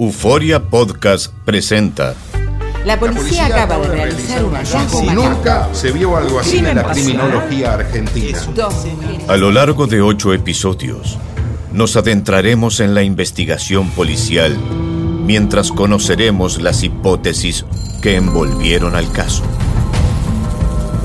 Euforia Podcast presenta. La policía acaba de realizar un hallazgo Si nunca se vio algo así en la criminología argentina. A lo largo de ocho episodios, nos adentraremos en la investigación policial mientras conoceremos las hipótesis que envolvieron al caso.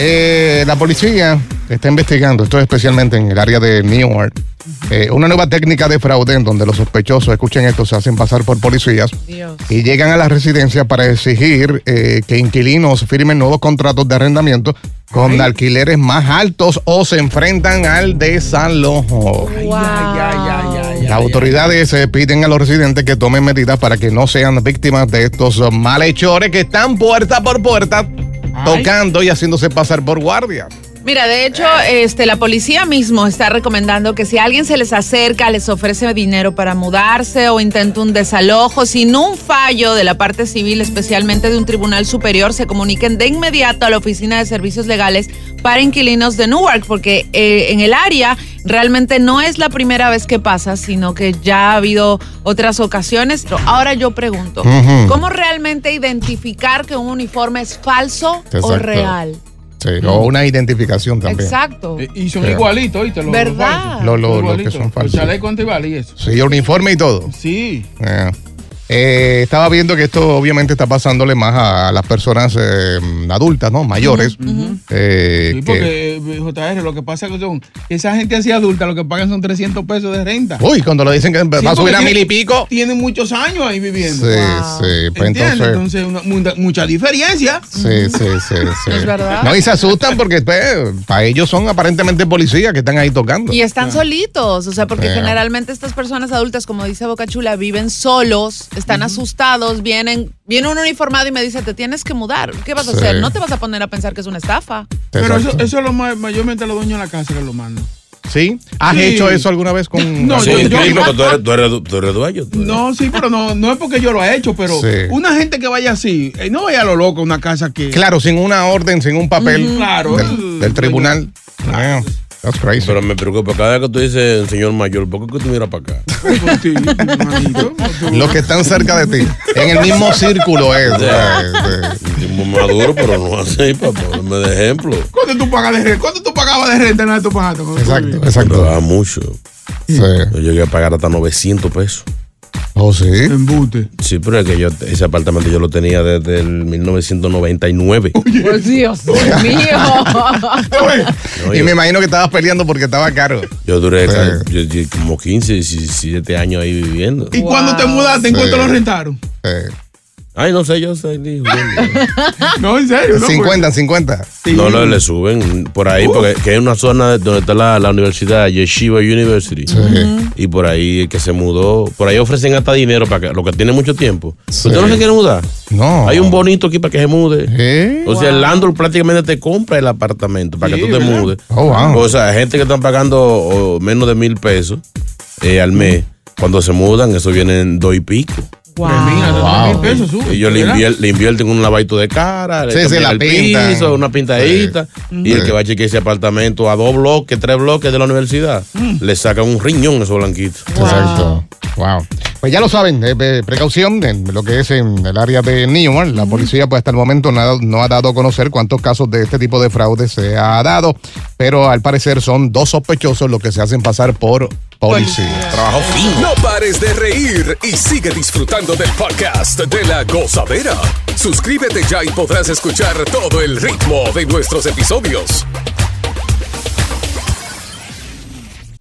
Eh, la policía está investigando, esto es especialmente en el área de Newark, eh, una nueva técnica de fraude en donde los sospechosos, escuchen esto, se hacen pasar por policías y llegan a la residencia para exigir eh, que inquilinos firmen nuevos contratos de arrendamiento con alquileres más altos o se enfrentan al desalojo. Las autoridades piden a los residentes que tomen medidas para que no sean víctimas de estos malhechores que están puerta por puerta tocando y haciéndose pasar por guardias. Mira, de hecho, este, la policía mismo está recomendando que si alguien se les acerca, les ofrece dinero para mudarse o intenta un desalojo, sin un fallo de la parte civil, especialmente de un tribunal superior, se comuniquen de inmediato a la Oficina de Servicios Legales para Inquilinos de Newark, porque eh, en el área realmente no es la primera vez que pasa, sino que ya ha habido otras ocasiones. Pero Ahora yo pregunto. ¿cómo realmente identificar que un uniforme es falso o real? Sí, o una identificación también. Exacto. Y son Sí. igualitos, ¿oíste? Los, ¿Verdad? los falsos. Lo- lo- lo que son Los falsos. chalecos antibalas y eso. Sí, uniforme y todo. Sí. Eh, eh, estaba viendo que esto obviamente está pasándole más a las personas eh, adultas, ¿no? Mayores. eh, Sí, que- porque eh, JR, lo que pasa es que son, esa gente así adulta lo que pagan son 300 pesos de renta. Uy, cuando lo dicen que Sí, va a subir a mil y pico. Tienen muchos años ahí viviendo. Sí, sí. Pues ¿Entiendes? entonces. Entonces, una- mucha, diferencia. Sí, sí, sí, sí. Es verdad. No, y se asustan porque pues, para ellos son aparentemente policías que están ahí tocando. Y están solitos, o sea, porque generalmente estas personas adultas, como dice Boca Chula, viven solos, están asustados, vienen, viene un uniformado y me dice, te tienes que mudar. ¿Qué vas a Sí. hacer? No te vas a poner a pensar que es una estafa. Pero eso, eso es lo ma- mayormente los dueños de la casa que lo mandan. ¿Sí? ¿Has Sí. hecho eso alguna vez con.? No, Sí, yo- yo- porque tú eres, tú eres- tú eres dueño. tú eres- No, sí, pero no, no es porque yo lo he hecho, pero Sí. una gente que vaya así, eh, no vaya a lo loco a una casa que. Claro, sin una orden, sin un papel Claro. del, del tribunal. Ah, that's crazy. Pero me preocupa, cada vez que tú dices señor mayor, ¿por qué tú miras para acá? Los que están cerca de ti. En el mismo círculo es. Sí. eh, Muy maduro, pero no así, ponerme de ejemplo. ¿Cuánto tú pagas de renta? ¿Cuánto tú pagabas de renta en la de tu pajato? Exacto, exacto. da mucho. Sí. Yo llegué a pagar hasta 900 pesos. Oh, sí. Embute. Sí, pero es que yo, ese apartamento yo lo tenía desde el 1999. Por Dios mío. No, Y yo, me imagino que estabas peleando porque estaba caro. yo duré Sí. ca- yo- yo como 15, 17 años ahí viviendo. ¿Y cuando te mudaste, en Sí. cuánto lo rentaron? Eh, Ay, no sé, yo sé. ni- No, en serio. No, 50, 50. Sí. No, no, le suben por ahí, porque que es una zona de- donde está la, la universidad, Yeshiva University. Y por ahí el que se mudó, por ahí ofrecen hasta dinero para que, lo que tiene mucho tiempo. Sí. ¿Usted no se quiere mudar? No. Hay un bonito aquí para que se mude. ¿Eh? O sea, el landlord prácticamente te compra el apartamento para Sí, que tú te ¿verdad? mudes. Oh, wow. O sea, gente que están pagando oh, menos de mil pesos eh, al mes. Cuando se mudan, eso viene en dos y pico. Wow. pesos sube, Ellos le, invier- le invierten un lavadito de cara, le Sí, sí, cambian la el pintan. piso, una pintadita. Y el Sí. que va a chequear ese apartamento a dos bloques, tres bloques de la universidad, le sacan un riñón esos blanquitos. Exacto. Wow. Pues ya lo saben, eh, eh, precaución en lo que es en el área de Newark. La policía, pues hasta el momento no ha, no ha dado a conocer cuántos casos de este tipo de fraude se ha dado, pero al parecer son dos sospechosos los que se hacen pasar por policía. Trabajo fino. No pares de reír y sigue disfrutando del podcast de la gozadera. Suscríbete ya y podrás escuchar todo el ritmo de nuestros episodios.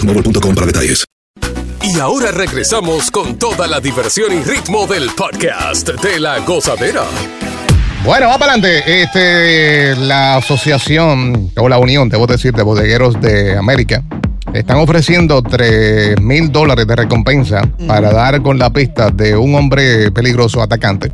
boostmobile.com para detalles. Y ahora regresamos con toda la diversión y ritmo del podcast de la gozadera. Bueno, va para adelante. Este, la asociación, o la unión, debo decir, de bodegueros de América, están ofreciendo 3 mil dólares de recompensa para dar con la pista de un hombre peligroso atacante.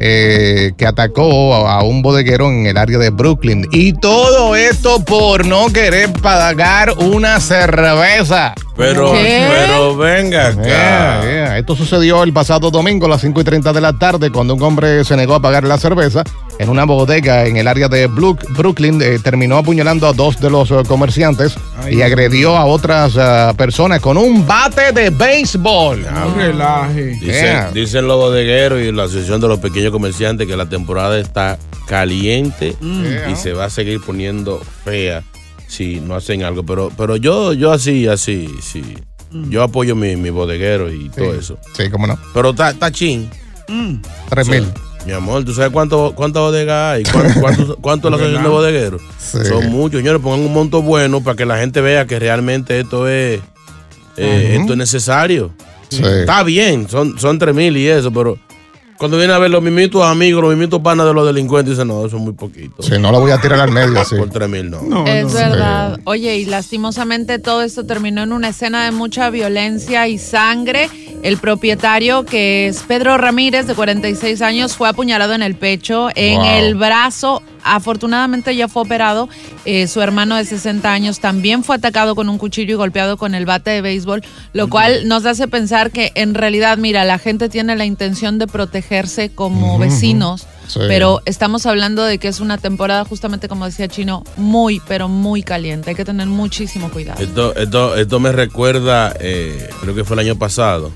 Eh, que atacó a, a un bodeguero en el área de Brooklyn. Y todo esto por no querer pagar una cerveza. Pero, ¿Qué? pero venga acá. Yeah, yeah. Esto sucedió el pasado domingo a las 5 y 30 de la tarde cuando un hombre se negó a pagar la cerveza en una bodega en el área de Brooklyn. eh, terminó apuñalando a dos de los eh, comerciantes y agredió a otras eh, personas con un bate de béisbol. relaje. Dicen, Yeah. dicen los bodegueros y la Asociación de los Pequeños Comerciantes que la temporada está caliente Mm. y se va a seguir poniendo fea si no hacen algo. Pero, pero yo, yo así, así, sí. Yo apoyo mi, mi bodeguero y todo eso. Sí, cómo no. Pero está está chin. Tres mil. Mi amor, ¿tú sabes cuánto, cuántas bodegas hay? ¿Cuánto, cuánto, cuánto es la asociación de bodegueros? Sí. Son muchos, señores. Pongan un monto bueno para que la gente vea que realmente esto es, eh, esto es necesario. Sí. Está bien, son, son tres mil y eso, pero cuando viene a ver los mimitos amigos, los mimitos panas de los delincuentes, dicen, no, eso es muy poquito. Sí, no lo voy a tirar al medio así. Por tres mil, no. es verdad. Oye, y lastimosamente todo esto terminó en una escena de mucha violencia y sangre. El propietario, que es Pedro Ramírez, de 46 años, fue apuñalado en el pecho, en Wow. el brazo. Afortunadamente ya fue operado. Eh, su hermano de 60 años también fue atacado con un cuchillo y golpeado con el bate de béisbol, lo cual nos hace pensar que en realidad, mira, la gente tiene la intención de protegerse como vecinos. Sí. Pero estamos hablando de que es una temporada, justamente como decía Chino, muy, pero muy caliente. Hay que tener muchísimo cuidado. Esto, esto, esto me recuerda, eh, creo que fue el año pasado,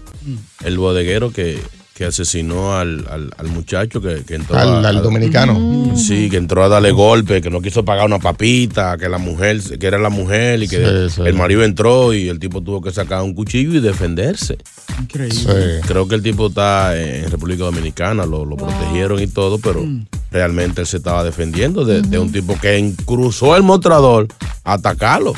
el bodeguero que, que asesinó al, al- al muchacho que, que entró Al- a- al a- dominicano. Sí, que entró a darle golpe, que no quiso pagar una papita, que la mujer, que era la mujer y que Sí, sí. el marido entró y el tipo tuvo que sacar un cuchillo y defenderse. Increíble. Creo que el tipo está en República Dominicana, lo, lo protegieron y todo, pero realmente él se estaba defendiendo de, de un tipo que cruzó el mostrador a atacarlo.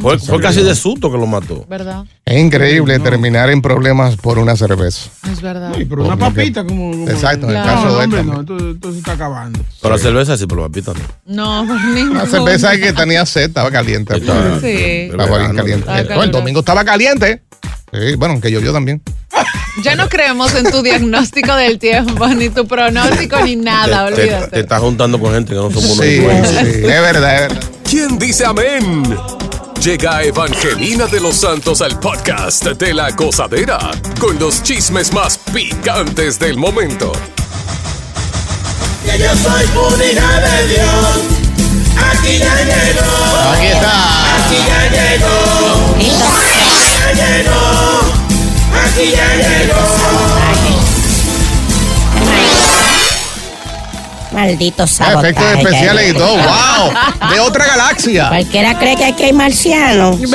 Fue, fue casi de susto que lo mató. ¿Verdad? Es increíble terminar en problemas por una cerveza. Es verdad. Pero una papita como. como- Exacto, en el caso de hombre, no, esto, esto se está acabando. Pero la cerveza sí, pero la papita no. No, por. La cerveza es que tenía sed, estaba caliente. Estaba- Sí. Estaba bien caliente. Estaba No, el domingo estaba caliente. Sí, bueno, que llovió también. Ya no creemos en tu diagnóstico del tiempo, ni tu pronóstico, ni nada, te, te- olvídate. te estás juntando con gente que no somos unos Sí, sí, es verdad, es verdad. ¿Quién dice amén? Llega Evangelina de los Santos al podcast de la gozadera con los chismes más picantes del momento. Que yo soy hija de Dios. Aquí ya llegó. Aquí está. Aquí ya llegó. Ya llegó. aquí ya llegó. Maldito sabotaje. Efectos especiales y todo. ¡Wow! De otra galaxia. Cualquiera cree que aquí hay marcianos. Sí, sí.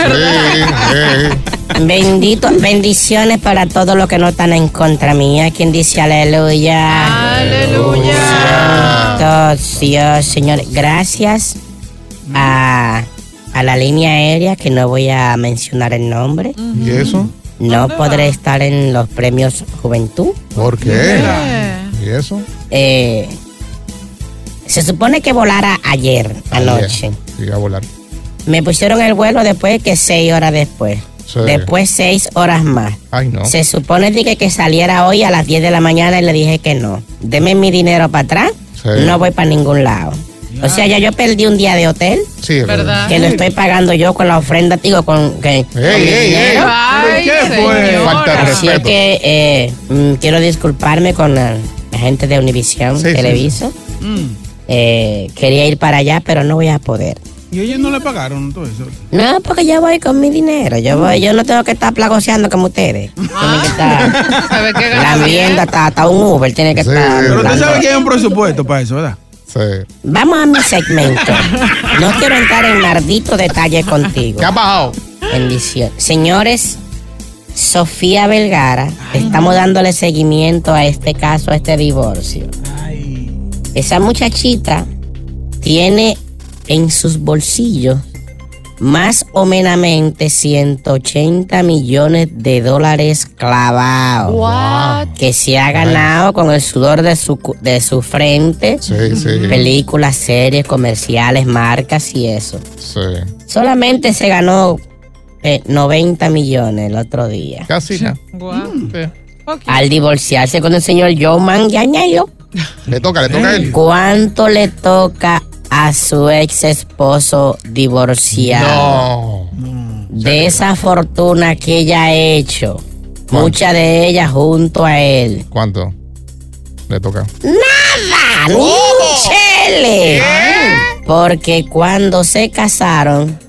Bendito, bendiciones para todos los que no están en contra mía. Quien dice aleluya. Aleluya. Dios, Señor. Gracias a, a la línea aérea, que no voy a mencionar el nombre. ¿Y eso? No podré estar en los premios Juventud. ¿Por qué? ¿Y eso? Eh, se supone que volara ayer, anoche. Siga a volar. Me pusieron el vuelo después que seis horas después. Sí. Después seis horas más. Ay, no. Se supone dije, que saliera hoy a las 10 de la mañana y le dije que no. Deme mi dinero para atrás. Sí. No voy para ningún lado. O sea, ya yo perdí un día de hotel. Sí, es verdad. Que lo estoy pagando yo con la ofrenda, digo, con, que, con ey, ey. dinero. Ay, ¿Pero qué fue? señora. Falta de Así es respeto. que eh, mm, quiero disculparme con la, la gente de Univision Sí, sí, Televisa. Eh, quería ir para allá, pero no voy a poder. Y ellos no le pagaron todo eso. No, porque yo voy con mi dinero. Yo voy, yo no tengo que estar plagoseando como ustedes. Tienen que estar. ¿Sabe qué La vivienda está, hasta un Uber tiene que estar. Pero tú sabes que hay un presupuesto para eso, ¿verdad? Sí. Vamos a mi segmento. No quiero entrar en maldito detalle contigo. ¿Qué ha bajado? Bendición. Señores, Sofía Vergara, estamos dándole seguimiento a este caso, a este divorcio. Esa muchachita tiene en sus bolsillos más o menamente 180 millones de dólares clavados. What? Que se ha ganado con el sudor de su, de su frente. Sí, sí. Películas, series, comerciales, marcas y eso. Sí. Solamente se ganó eh, 90 millones el otro día. Casi nada. Al divorciarse con el señor Joe Manganiello. Le toca, le toca a él. ¿Cuánto le toca a su ex esposo divorciado? De esa fortuna que ella ha hecho. Mucha de ella junto a él. ¿Cuánto? Le toca. ¡Nada! ¡Ni un chele! Porque cuando se casaron,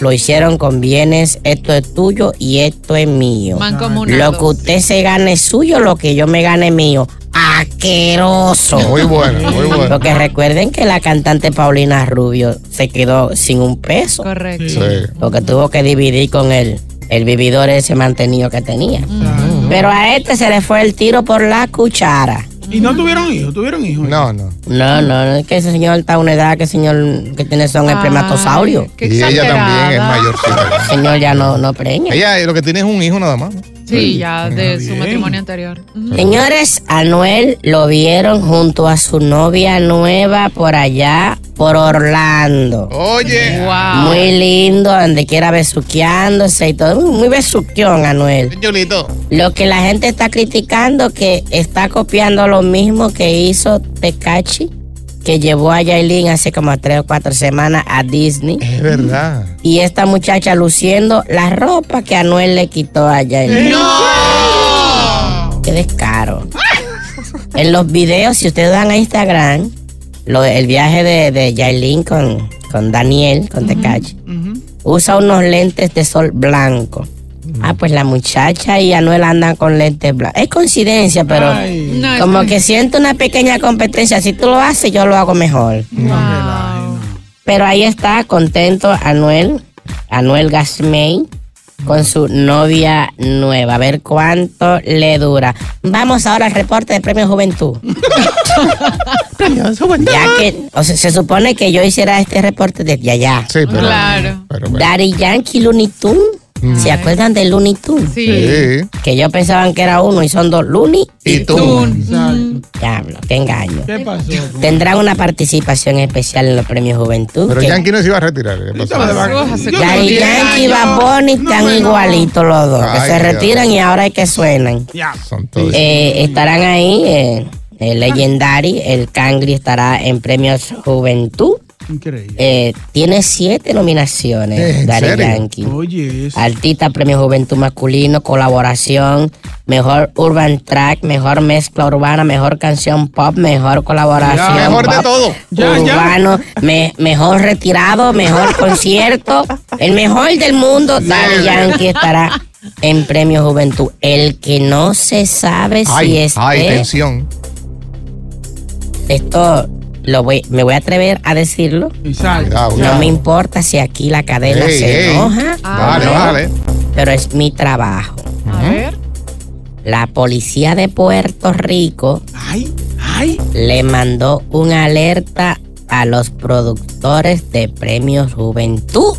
lo hicieron con bienes, esto es tuyo y esto es mío. Mancomunado. Lo que usted se gane es suyo, lo que yo me gane es mío. Aqueroso. Muy bueno, muy bueno. Porque recuerden que la cantante Paulina Rubio se quedó sin un peso. Correcto. Sí. Porque tuvo que dividir con el, el vividor ese mantenido que tenía. Pero a este se le fue el tiro por la cuchara. Y no tuvieron hijos, tuvieron hijos. No, no. No, no, no, es que ese señor está a una edad que el señor que tiene son espermatosaurios. Y ella también es mayorcita. El señor ya no, no preña. Ella lo que tiene es un hijo nada más. Sí, ya de su matrimonio anterior. Señores, a Noel lo vieron junto a su novia nueva por allá, por Orlando. Oye. Wow. Muy lindo, donde quiera besuqueándose y todo. Muy, muy besuquión, Anuel. Chulito. Lo que la gente está criticando que está copiando lo mismo que hizo Tecachi, que llevó a Yailin hace como tres o cuatro semanas a Disney. Es verdad. Y esta muchacha luciendo la ropa que Anuel le quitó a Yailin. ¡Qué descaro! en los videos, si ustedes dan a Instagram, lo- el viaje de, de Yailin con, con Daniel, con Tecachi, usa unos lentes de sol blanco. Ah, pues la muchacha y Anuel andan con lentes blancos. Es coincidencia, pero No, es como que- que siento una pequeña competencia. Si tú lo haces, yo lo hago mejor. Pero ahí está, contento Anuel, Anuel Gasmey, con su novia nueva. A ver cuánto le dura. Vamos ahora al reporte de Premio Juventud. ya que, o sea, se supone que yo hiciera este reporte desde allá. Sí, pero. Claro. pero bueno. Daddy Yankee Looney Tunes. ¿Se acuerdan de Looney Tunes? Sí. Sí. Que yo pensaban que era uno y son dos Looney Y tú. Ujú. Diablo, qué engaño. ¿Qué pasó? Tendrán una participación especial en los premios Juventud. Pero que- Yankee no se iba a retirar. ¿qué pasó? Daddy diez Yankee y Bunny están igualitos los dos, que se Dios. retiran y ahora es que suenan. Ya. Son todos. Eh, estarán ahí, eh, el Legendary, el Cangri estará en premios Juventud. Increíble. Eh, tiene siete nominaciones, Eh, ¿en Daddy? Yankee. Oye, eso. Artista Premio Juventud Masculino, colaboración, mejor urban track, mejor mezcla urbana, mejor canción pop, mejor colaboración. Ya. Mejor de pop, todo. Ya, ya. Urbano, me- mejor retirado, mejor concierto, el mejor del mundo, Daddy Yankee estará en Premio Juventud. El que no se sabe si Ay, esté, ay, tensión. esto lo voy, me voy a atrever a decirlo. Cuidado, No me importa si aquí la cadena Ey, se ey. enoja. Vale, vale. Pero es mi trabajo. A ver. La policía de Puerto Rico le mandó una alerta a los productores de Premios Juventud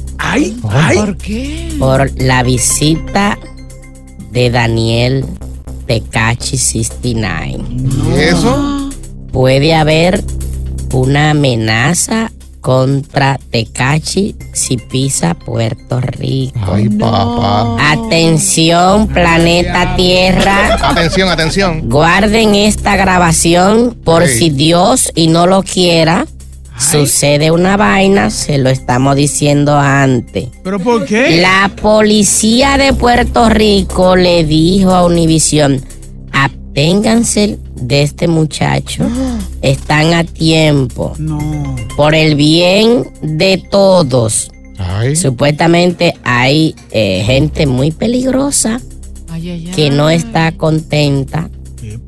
¿Por qué? por la visita de Daniel Tecachi 69. ¿Y eso? Puede haber una amenaza contra Tecachi si pisa Puerto Rico. Ay, papá. Atención, planeta Tierra. Atención, atención. Guarden esta grabación por Ey. si Dios y no lo quiera. Sucede una vaina, se lo estamos diciendo antes. ¿Pero por qué? La policía de Puerto Rico le dijo a Univisión, absténganse de este muchacho, están a tiempo, por el bien de todos. Supuestamente hay eh, gente muy peligrosa que no está contenta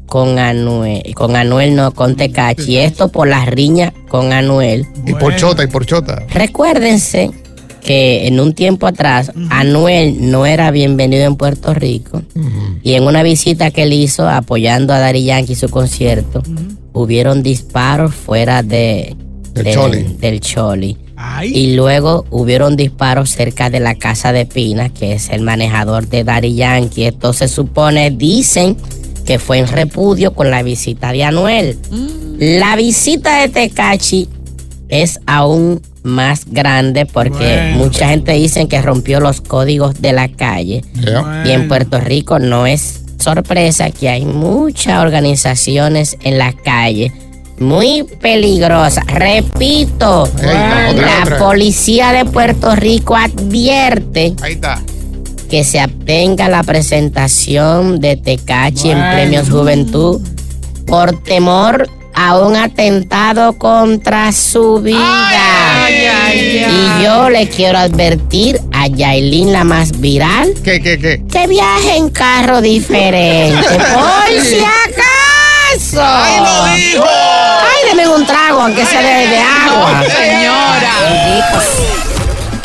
con Anuel, con Anuel no, con Tecachi. Esto por las riñas con Anuel. Y por chota, y por chota. Recuérdense que en un tiempo atrás Anuel no era bienvenido en Puerto Rico y en una visita que él hizo apoyando a Daddy Yankee su concierto hubieron disparos fuera de, Del Choli. del Choli. Y luego hubieron disparos cerca de la casa de Pina, que es el manejador de Daddy Yankee. Esto se supone, dicen que fue en repudio con la visita de Anuel. La visita de Tecachi es aún más grande porque mucha gente dice que rompió los códigos de la calle. Y en Puerto Rico no es sorpresa que hay muchas organizaciones en la calle muy peligrosas. Repito, la policía de Puerto Rico advierte Ahí está. que se abstenga la presentación de Tecachi en. Premios Juventud por temor a un atentado contra su vida. Y yo le quiero advertir a Yailin, la más viral, ¿Qué, qué, qué? que viaje en carro diferente. por si acaso. ¡Ay, lo dijo! Ay, deme un trago, aunque sea de, de agua. Señora.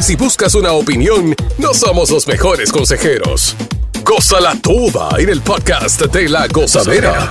Si buscas una opinión, no somos los mejores consejeros. Gózala toda en el podcast de la gozadera.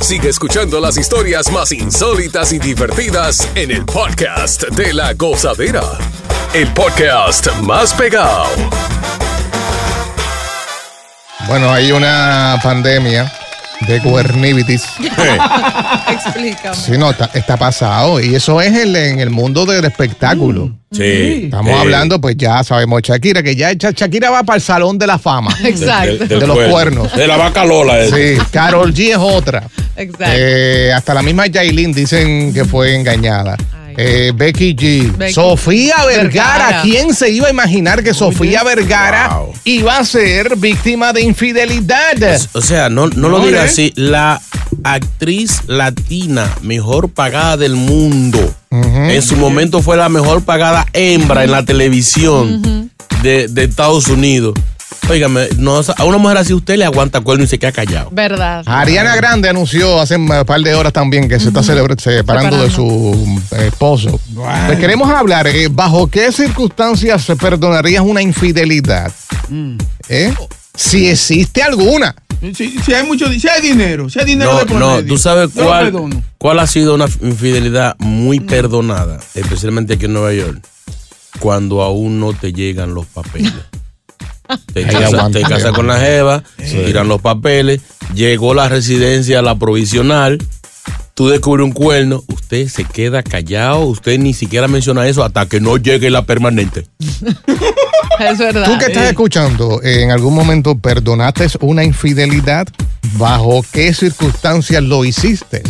Sigue escuchando las historias más insólitas y divertidas en el podcast de la gozadera. El podcast más pegado. Bueno, hay una pandemia de cuernivitis. Explícame. Sí, no, está, está pasado. Y eso es el- en el mundo del espectáculo. Sí. Estamos Eh, hablando, pues ya sabemos, Shakira, que ya Sha- Shakira va para el salón de la fama. Exacto. De, los cuerno. cuernos. De la vaca Lola. eh. Sí, Carol G es otra. Exacto. Eh, hasta la misma Yailin dicen que fue engañada. Eh, Becky G. Becky. Sofía Vergara. Vergara. ¿Quién se iba a imaginar que Sofía Vergara Wow. iba a ser víctima de infidelidad? O sea, no, no lo No, diga ¿eh? así. La actriz latina mejor pagada del mundo. En su momento fue la mejor pagada hembra en la televisión de, de Estados Unidos. Óigame, no, a una mujer así usted le aguanta cuerno y se queda callado. Verdad. Ariana Grande anunció hace un par de horas también que se está separando de su esposo. Le queremos hablar, eh, ¿bajo qué circunstancias se perdonarías una infidelidad? ¿Eh? Si existe alguna. Si, si hay mucho, si hay dinero, si hay dinero No, de por no, medio, tú sabes cuál, cuál ha sido una infidelidad muy perdonada, especialmente aquí en Nueva York, cuando aún no te llegan los papeles. Te casas te casas con la jeva, se tiran los papeles, llegó la residencia, la provisional, tú descubres un cuerno, usted se queda callado, usted ni siquiera menciona eso hasta que no llegue la permanente. Es verdad. Tú que estás escuchando, ¿en algún momento perdonaste una infidelidad? ¿Bajo qué circunstancias lo hiciste?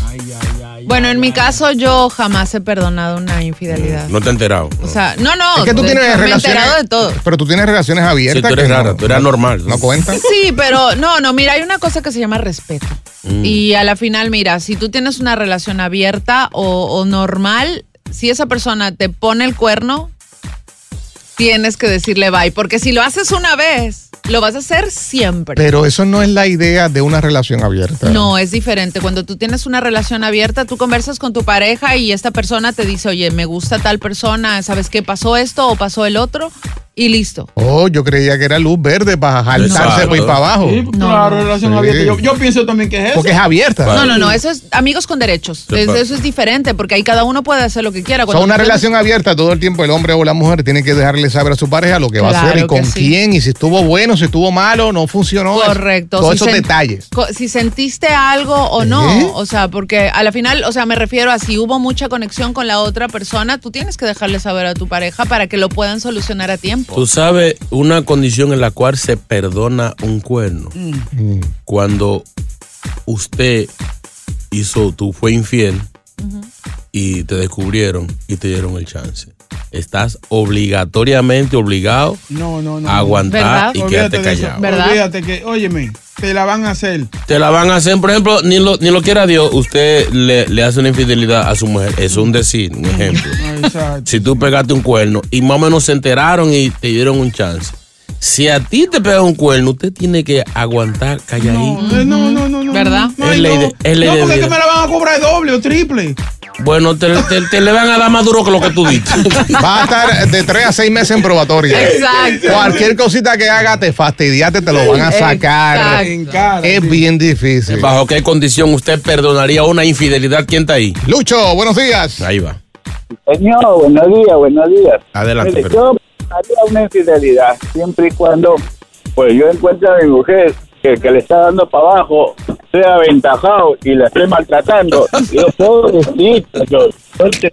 Bueno, en mi caso yo jamás he perdonado una infidelidad. No te he enterado. O sea, no, no. Es que tú de tienes me he relaciones. enterado de todo. Pero tú tienes relaciones abiertas. Sí, tú eres que no- rara, tú eres no- anormal. ¿No cuenta? Sí, pero no, no, mira, hay una cosa que se llama respeto. Mm. Y a la final, mira, si tú tienes una relación abierta o, o normal, si esa persona te pone el cuerno, tienes que decirle bye. Porque si lo haces una vez, lo vas a hacer siempre. Pero eso no es la idea de una relación abierta. No, es diferente. Cuando tú tienes una relación abierta, tú conversas con tu pareja y esta persona te dice, oye, me gusta tal persona, ¿sabes qué? ¿Pasó esto o pasó el otro? Y listo. Oh, yo creía que era luz verde para jaltarse Exacto. para ir para abajo. Sí, claro, relación Sí. abierta. Yo, yo pienso también que es eso. Porque es abierta. No, no, no, eso es amigos con derechos. Sí, Es- pa- Eso es diferente porque ahí cada uno puede hacer lo que quiera. O sea, una tú relación abierta, todo el tiempo el hombre o la mujer tiene que dejarle saber a su pareja lo que va a hacer y Claro con sí. quién y si estuvo bueno, si estuvo malo, no funcionó. Correcto. Todos Si esos detalles. Si sentiste algo o no. ¿Eh? O sea, porque a la final, o sea, me refiero a si hubo mucha conexión con la otra persona, tú tienes que dejarle saber a tu pareja para que lo puedan solucionar a tiempo. Tú sabes una condición en la cual se perdona un cuerno. Mm. Cuando usted hizo, tú fue infiel y te descubrieron y te dieron el chance. Estás obligatoriamente obligado No, no, no. a aguantar y Olvídate quedarte callado. Olvídate que, óyeme, te la van a hacer. Te la van a hacer, por ejemplo, ni lo, ni lo quiera Dios, usted le, le hace una infidelidad a su mujer. Eso es un decir, un ejemplo. Exacto. si tú pegaste un cuerno y más o menos se enteraron y te dieron un chance. Si a ti te pega un cuerno, usted tiene que aguantar calladito. Eh, No, no, no, no. ¿Verdad? No, Es ley de- es ley no de porque es que me la van a cobrar doble o triple. Bueno, te, te- te le van a dar más duro que lo que tú diste. Va a estar de 3 a 6 meses en probatoria. Exacto. Cualquier cosita que haga, te fastidiaste, te lo van a sacar. Exacto. Es bien difícil. ¿Bajo qué condición usted perdonaría una infidelidad? ¿Quién está ahí? Lucho, buenos días. Ahí va. Señor, buenos días, buenos días. Adelante, Mire, pero- yo haría una infidelidad siempre y cuando pues yo encuentre a mi mujer que, que le está dando para abajo sea aventajado y la esté maltratando. Yo pobrecito, yo, yo te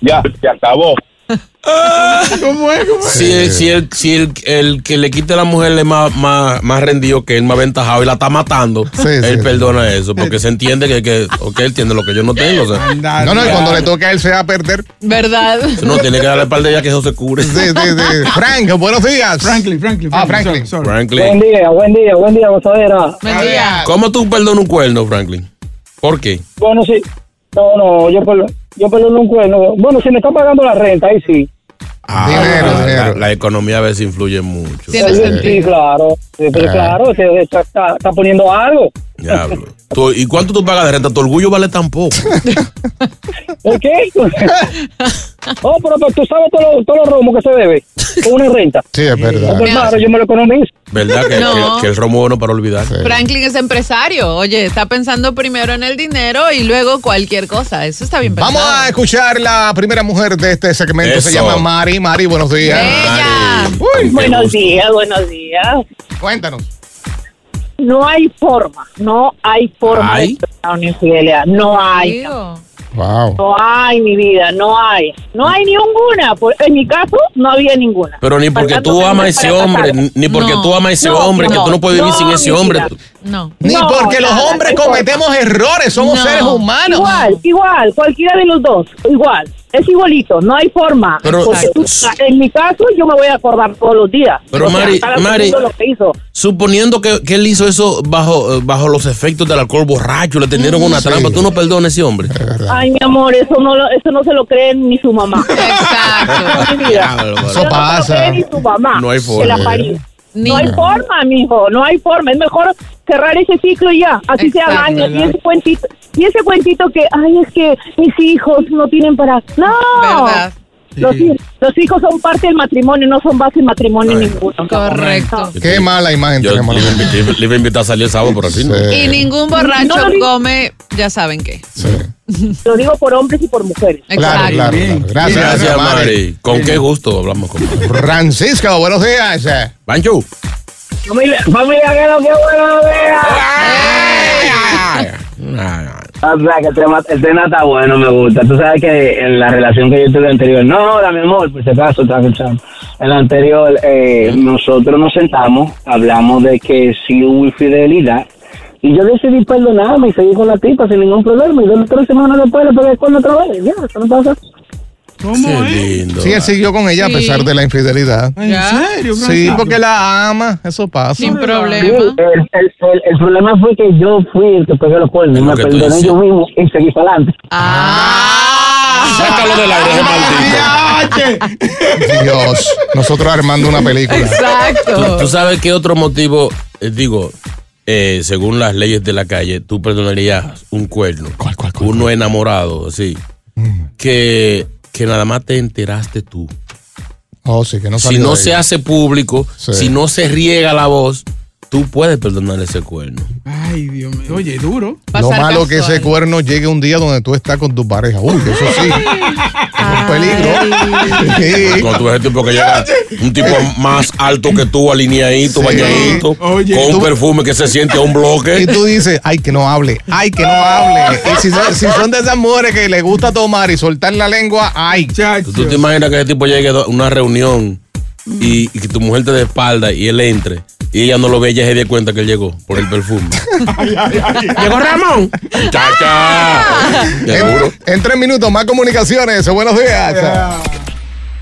ya, se acabó. ¿Cómo es? ¿Cómo es? Si, el, si, el, si el, el que le quite a la mujer es más, más, más rendido que él, más aventajado y la está matando, él sí. perdona eso, porque se entiende que, que ok, él tiene lo que yo no tengo. O sea, No, no, y cuando le toque a él se va a perder. ¿Verdad? no tiene que darle par de ella que eso se cubre. Sí, sí, sí. Frank, buenos días. Franklin, Franklin. Ah, Franklin. sorry, sorry. Franklin. día, buen día, buen día, gozadera. Buen día. ¿Cómo tú perdonas un cuerno, Franklin? ¿Por qué? Bueno, sí. No, no, yo perdono, yo perdono un cuerno. Bueno, si me está pagando la renta, ahí sí. dinero, la, dinero. la economía a veces influye mucho. Sí, sí, claro. Sí, pero Ah. claro, se está, está poniendo algo. Diablo. Tú- ¿Y cuánto tú pagas de renta? Tu orgullo vale tan poco. ¿Por qué? oh, pero, pero tú sabes todos los todo lo romos que se debe con una renta. Sí, es verdad. Pues, yo me lo economizo. ¿Verdad? Que, No. que- que el romo bueno para olvidar. Franklin es empresario. Oye, está pensando primero en el dinero y luego cualquier cosa. Eso está bien pensado. Vamos a escuchar la primera mujer de este segmento. Se llama Mari. Mari, buenos días. Ella. Uy, Buenos días, buenos días. Cuéntanos. No hay forma, no hay forma ¿Hay? de perdonar una infidelidad. No hay. Wow. No hay, mi vida, no hay. No hay ninguna. Por- En mi caso, no había ninguna. Pero ni porque tú amas a ese hombre, ni porque No. tú amas a ese No, hombre, que tú no puedes vivir no, sin ese hombre. No. Ni No, porque los hombres cometemos errores, somos No. seres humanos. Igual, igual, cualquiera de los dos, igual. Es igualito, no hay forma. Pero- Porque tú- en mi caso, yo me voy a acordar todos los días. Pero, O Mari, cada Mari- segundo lo que hizo. Suponiendo que, que él hizo eso bajo, eh, bajo los efectos del alcohol borracho, le tendieron una Sí. trampa, tú no perdonas a ese hombre. Ay, mi amor, eso no, lo- eso no se lo cree ni su mamá. Exacto. Eso Eso no se lo pasa. cree ni su mamá. No hay forma. la parió. No hay forma, mijo, no hay forma. Es mejor cerrar ese ciclo y ya, así Exacto. años. Y ese cuentito, y ese cuentito que, ay, es que mis hijos no tienen para. ¡No! ¿Verdad? Los, hij- los hijos son parte del matrimonio, no son base del matrimonio ninguno. Correcto. Qué mala imagen Yo tenemos. le iba a invitar- le iba a invitar a salir el sábado por así, ¿no? Y ningún borracho No come, ya saben qué. Lo digo por hombres y por mujeres. Claro, claro, claro. Gracias, Gracias, Mari. Mari. Con qué gusto hablamos con Francisco, buenos días. Pancho. Familia, familia, que lo que bueno O sea, que el tema, el tema está bueno, me gusta. Tú sabes que en la relación que yo tuve anterior, no, no, mi amor, por si acaso. En la anterior, eh, nosotros nos sentamos, hablamos de que sí hubo infidelidad. Y yo decidí perdonarme y seguir con la tipa sin ningún problema. Y dos o tres semanas después le pegué con otra vez. Ya, eso no pasa. ¿Cómo lindo. Sí, él siguió con ella a Sí. pesar de la infidelidad. ¿En serio, Sí, Francisco? porque la ama, eso pasa. Sí, el, el- el- el problema fue que yo fui el que pegué los cuernos. Me que tú perdoné dices. yo mismo y seguí para adelante. Sácalo del aire, ese maldito. Dios, nosotros armando una película. ¿Tú, tú sabes qué otro motivo? Eh, digo, eh, según las leyes de la calle, tú perdonarías un cuerno. Uno enamorado, sí. Que, que nada más te enteraste tú. Oh, sí, que no si no se hace público, Sí. si no se riega la voz, tú puedes perdonar ese cuerno. Ay, Dios mío. Oye, duro. Lo malo que ese cuerno llegue un día donde tú estás con tu pareja. Uy, eso sí. Es un peligro. Sí. Cuando tú ves el tipo que llega, un tipo más alto que tú, alineadito, Sí. bañadito, Oye, con un perfume que se siente a un bloque. Y tú dices, ay, que no hable, ay, que no hable. Y si, son- si son de esas mujeres que le gusta tomar y soltar la lengua, ay. ¿Tú, tú te imaginas que ese tipo llegue a una reunión y, y que tu mujer te dé espalda y él entre y ella no lo ve, ella se dio cuenta que él llegó por el perfume. Llegó Ramón. Chacha. En tres minutos, más comunicaciones. Buenos días.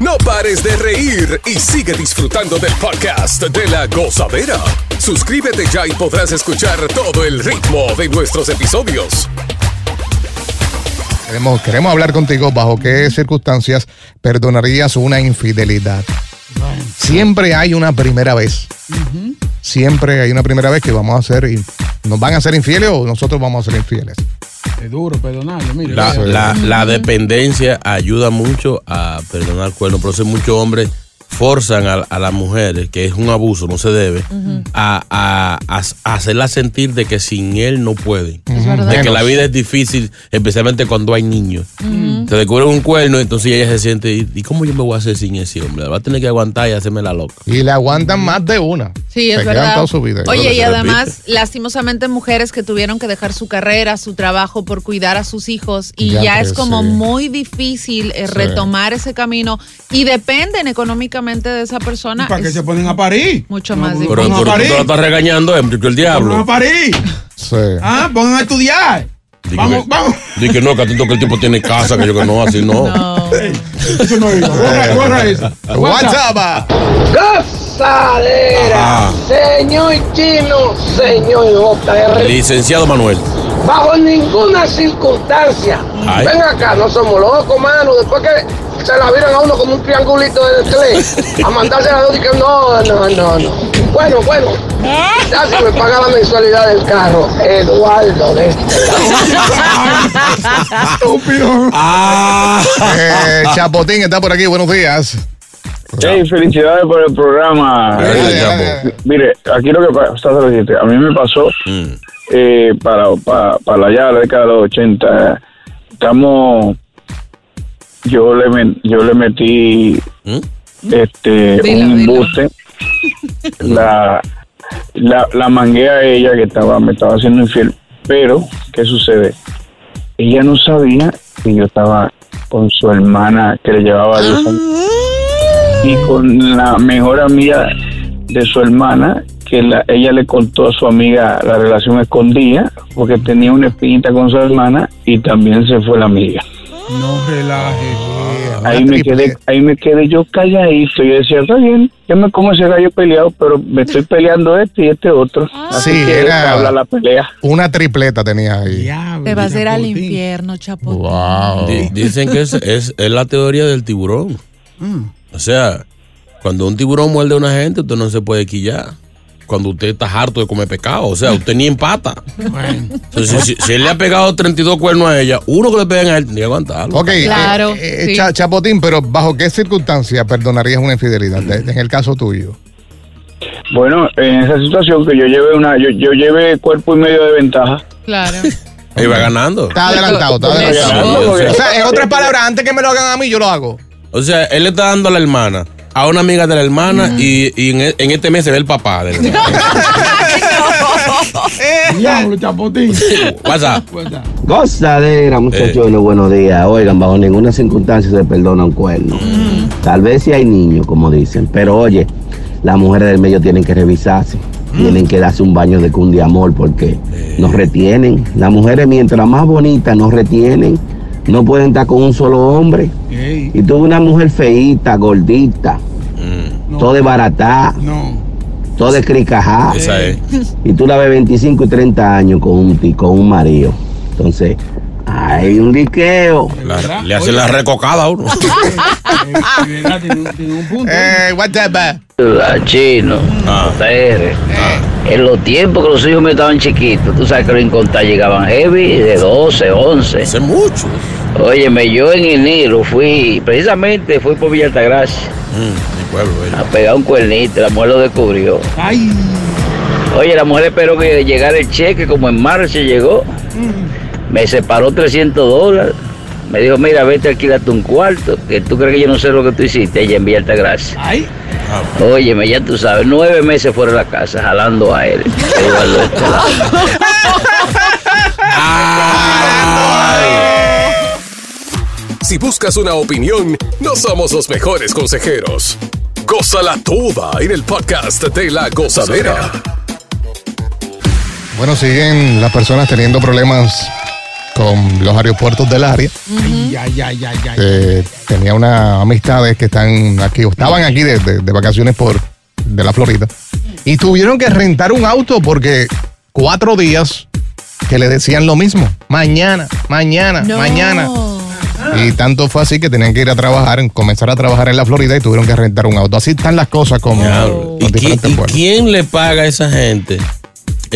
No pares de reír y sigue disfrutando del podcast de la gozadera. Suscríbete ya y podrás escuchar todo el ritmo de nuestros episodios. Queremos, queremos hablar contigo bajo qué circunstancias perdonarías una infidelidad. Siempre hay una primera vez. Siempre hay una primera vez que vamos a ser, nos van a ser infieles o nosotros vamos a ser infieles. Es duro perdonarlo, mire. La, la- la dependencia ayuda mucho a perdonar cuernos. Por eso muchos hombres forzan a, a las mujeres, que es un abuso, no se debe, a, a- a- a hacerla sentir de que sin él no pueden. Es verdad. De que la vida es difícil, especialmente cuando hay niños. Te descubren un cuerno, entonces ella se siente, ¿y cómo yo me voy a hacer sin ese hombre? Va a tener que aguantar y hacerme la loca. Y le aguantan más de una. Sí, es Se verdad. toda su vida. Oye, y Se además, lastimosamente, mujeres que tuvieron que dejar su carrera, su trabajo por cuidar a sus hijos, y Ya, ya, es como sí. muy difícil eh, Sí. retomar ese camino y dependen económicamente de esa persona. ¿Para qué se ponen a parir? mucho más Pero, difícil. pero tú la estás regañando, el diablo. Pongan a parir. Sí. Ah, pongan a estudiar. Di Vamos, que, vamos. di que no, que atento que el tipo tiene casa, que yo que no, así no. Eso no iba. Borra, borra eso. WhatsApp. Gozadera, señor Chino, señor JR. Licenciado Manuel. Bajo ninguna circunstancia. Ay. Ven acá, no somos locos, mano. Después que se la viran a uno como un triangulito de Nestlé, a mandarse la dos y que no, no, no, no. Bueno, bueno. Ya si me paga la mensualidad del carro, Eduardo de este Estúpido. Eh, Chapotín está por aquí. Buenos días. Hey, felicidades por el programa. Gracias, Mire, aquí lo que pasa es lo siguiente. A mí me pasó eh, para, para, para allá, la década de los 80. Estamos. Yo le, yo le metí este Dilo, un embuste. La, la, la mangué a ella que estaba, me estaba haciendo infiel. Pero, ¿qué sucede? Ella no sabía que yo estaba con su hermana que le llevaba 10 años y con la mejor amiga de su hermana, que la- ella le contó a su amiga la relación escondida, porque tenía una espinita con su hermana y también se fue la amiga. No relaje. Ahí me quedé, ahí me quedé yo calladito y yo decía, está bien, yo me como ese gallo peleado, pero me estoy peleando este y este otro. Así Sí, que era- habla la pelea. Una tripleta tenía ahí. Te vas a ir al infierno, chapotín. Wow. Di- dicen que es, es, es la teoría del tiburón. O sea, Cuando un tiburón muerde a una gente, usted no se puede quillar. Cuando usted está harto de comer pescado, o sea, usted ni empata. Entonces, si, si él le ha pegado 32 cuernos a ella, uno que le pegan a él, ni aguantarlo. Ok, eh, eh, Cha- Chapotín, pero ¿bajo qué circunstancias perdonarías una infidelidad? De- en el caso tuyo. Bueno, en esa situación que yo llevé una, yo, yo llevé cuerpo y medio de ventaja. Claro. Iba ganando. Está adelantado, está adelantado. O sea, en otras palabras, antes que me lo hagan a mí, yo lo hago. O sea, él le está dando a la hermana, a una amiga de la hermana, y, y en, e- en este mes se ve el papá de la hermana. Diablo, chapotín. Gozadera, muchachos, buenos días. Oigan, bajo ninguna circunstancia se perdona un cuerno. Tal vez si hay niños, como dicen, pero oye, las mujeres del medio tienen que revisarse. Tienen que darse un baño de cundiamor porque nos retienen. Las mujeres, mientras más bonitas nos retienen, no pueden estar con un solo hombre. Y tuve una mujer feíta, gordita, toda desbaratada, toda descricajada. Esa es. Y tú la ves 25 y 30 años con un, con un marido. Entonces, hay un liqueo. La- le hace la recocada a uno. Eh, whatever. La chino, TR. En los tiempos que los hijos me estaban chiquitos, tú sabes que los incontables llegaban heavy de 12, 11. Hace mucho. Óyeme, yo en enero fui, precisamente fui por Villa Altagracia mi pueblo, a pegar un cuernito, la mujer lo descubrió. Ay. Oye, la mujer esperó que llegara el cheque, como en marzo llegó. Me separó 300 dólares. Me dijo, mira, vete, alquilate un cuarto, que tú crees que yo no sé lo que tú hiciste ella en Villa Altagracia. Ay. Óyeme, ya tú sabes, nueve meses fuera de la casa, jalando a él. Escalante. Si buscas una opinión, no somos los mejores consejeros. Gózala toda en el podcast de la gozadera. Bueno, siguen las personas teniendo problemas con los aeropuertos del área. Ay, ay, ay, ay, ay. Eh, tenía unas amistades que están aquí, o estaban aquí de, de- de vacaciones por de la Florida. Y tuvieron que rentar un auto porque cuatro días que le decían lo mismo. Mañana, mañana, mañana. Y tanto fue así que tenían que ir a trabajar, comenzar a trabajar en la Florida y tuvieron que rentar un auto. Así están las cosas con los ¿Y, diferentes y quién le paga a esa gente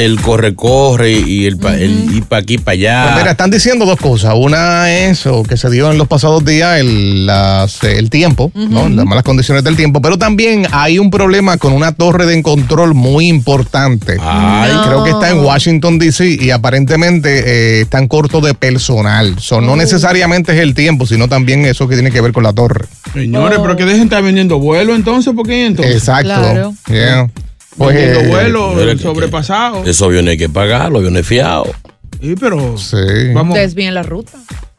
el corre-corre y el, pa- el ir para aquí, para allá? Pues mira, están diciendo dos cosas. Una es o que se dio en los pasados días el, las- el tiempo, ¿no? las malas condiciones del tiempo, pero también hay un problema con una torre de control muy importante. Ay. Creo que está en Washington, D.C. y aparentemente eh, están cortos de personal. So, No necesariamente es el tiempo, sino también eso que tiene que ver con la torre. Señores, pero que dejen de estar vendiendo vuelo entonces, ¿por qué entonces? Exacto. Yeah. Pues, Vendiendo eh, vuelos mira que- sobrepasados. Esos aviones hay que pagar, los aviones fiados. Sí, pero Sí. vamos. Desvíen la ruta.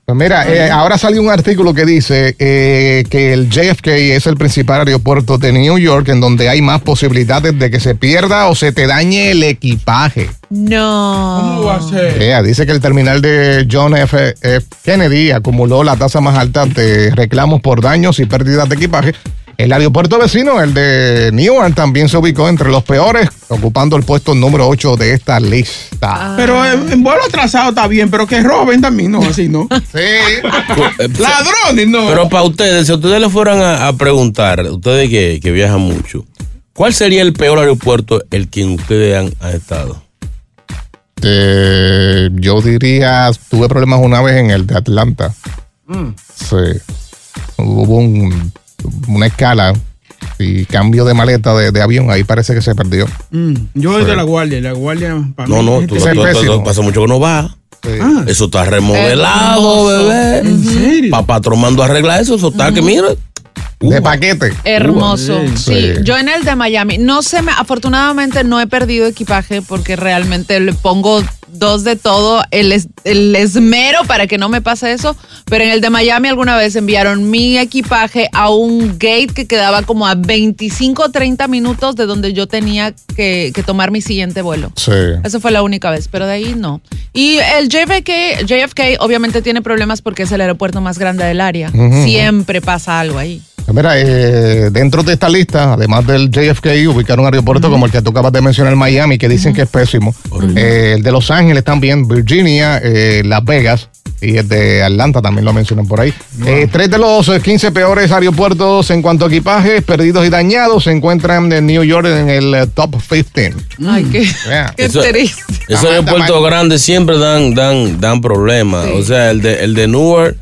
Pues mira, eh, ahora salió un artículo que dice eh, que el JFK es el principal aeropuerto de New York en donde hay más posibilidades de que se pierda o se te dañe el equipaje. No. ¿Cómo va a ser? Yeah, dice que el terminal de John F. F. Kennedy acumuló la tasa más alta de reclamos por daños y pérdidas de equipaje. El aeropuerto vecino, el de Newark, también se ubicó entre los peores, ocupando el puesto número 8 de esta lista. Pero en, en vuelo atrasado está bien, pero que roben también, no, así no. Sí. Ladrones, no. Pero para ustedes, si ustedes le fueran a, a preguntar, ustedes que, que viajan mucho, ¿cuál sería el peor aeropuerto el que ustedes han, han estado? Eh, yo diría, tuve problemas una vez en el de Atlanta. Mm. Sí. Hubo un- una escala y cambio de maleta de, de avión, ahí parece que se perdió. Mm, Yo soy de la guardia, la guardia para No, mí no, es tú, este- tú- tú- tú- pasa mucho que no va. Ah, Eso está remodelado, bebé. ¿En serio? Para patrón mando a arreglar eso, eso está que mira. De paquete. Hermoso. Sí. sí. yo en el de Miami, no sé, me, afortunadamente no he perdido equipaje porque realmente le pongo dos de todo, el, es- el esmero para que no me pase eso, pero en el de Miami alguna vez enviaron mi equipaje a un gate que quedaba como a 25 o 30 minutos de donde yo tenía que, que tomar mi siguiente vuelo. Sí. Eso fue la única vez, pero de ahí no. Y el JFK, JFK obviamente tiene problemas porque es el aeropuerto más grande del área. Ujú. Siempre pasa algo ahí. Pues Mira, eh, dentro de esta lista, además del JFK, ubicaron aeropuertos como el que tú acabas de mencionar, Miami, que dicen que es pésimo. Eh, el de Los Ángeles también, Virginia, eh, Las Vegas, y el de Atlanta también lo mencionan por ahí. Eh, tres de los eh, 15 peores aeropuertos en cuanto a equipajes perdidos y dañados se encuentran en New York en el top 15. Ay, qué, Yeah. qué Eso- triste. Esos aeropuertos grandes siempre dan, dan, dan problemas. O sea, el de, el de Newark,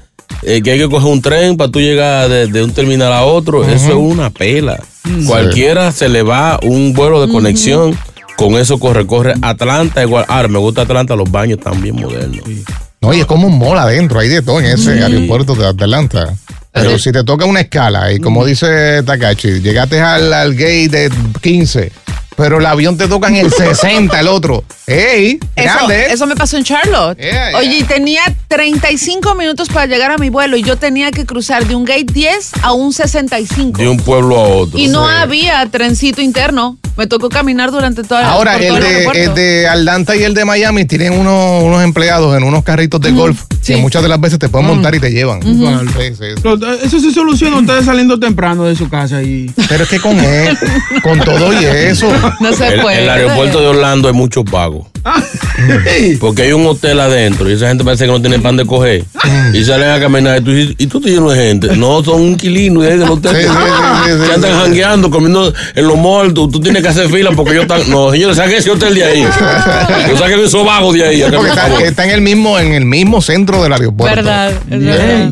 eh, que hay que coger un tren para tú llegar de, de un terminal a otro, eso es una pela. Cualquiera se le va un vuelo de conexión. Con eso corre, corre. Atlanta igual. Ahora, me gusta Atlanta, los baños están bien modernos. No, y es como un mall adentro, hay de todo en ese aeropuerto de Atlanta. Pero si te toca una escala, y como dice Takachi, llegaste al, al gate de 15, pero el avión te toca en el 60, el otro. ¡Ey! Eso, Grande. ¿eh? eso me pasó en Charlotte. Yeah, yeah. Oye, y tenía 35 minutos para llegar a mi vuelo y yo tenía que cruzar de un gate 10 a un 65. De un pueblo a otro. Y no había trencito interno. Me tocó caminar durante todo Ahora, por el de, el de Atlanta y el de Miami tienen unos, unos empleados en unos carritos de golf que muchas de las veces te pueden montar y te llevan. Sí, sí, sí. Lo- Eso se soluciona ustedes saliendo temprano de su casa y. Pero es que con él, con todo y eso. No se El, el aeropuerto de Orlando hay muchos pagos. Porque hay un hotel adentro y esa gente parece que no tiene pan de coger. Y salen a caminar y tú, dices, ¿y tú te lleno de gente. No, son inquilinos de ahí del hotel. Sí, sí, sí, que andan jangueando, comiendo en los malls. Tú, tú tienes que hacer fila porque ellos están. No, señores, saquen ese hotel de ahí. No saquen esos vagos de ahí. Porque por está, en el mismo, en el mismo centro del aeropuerto. Verdad, es Bien. verdad.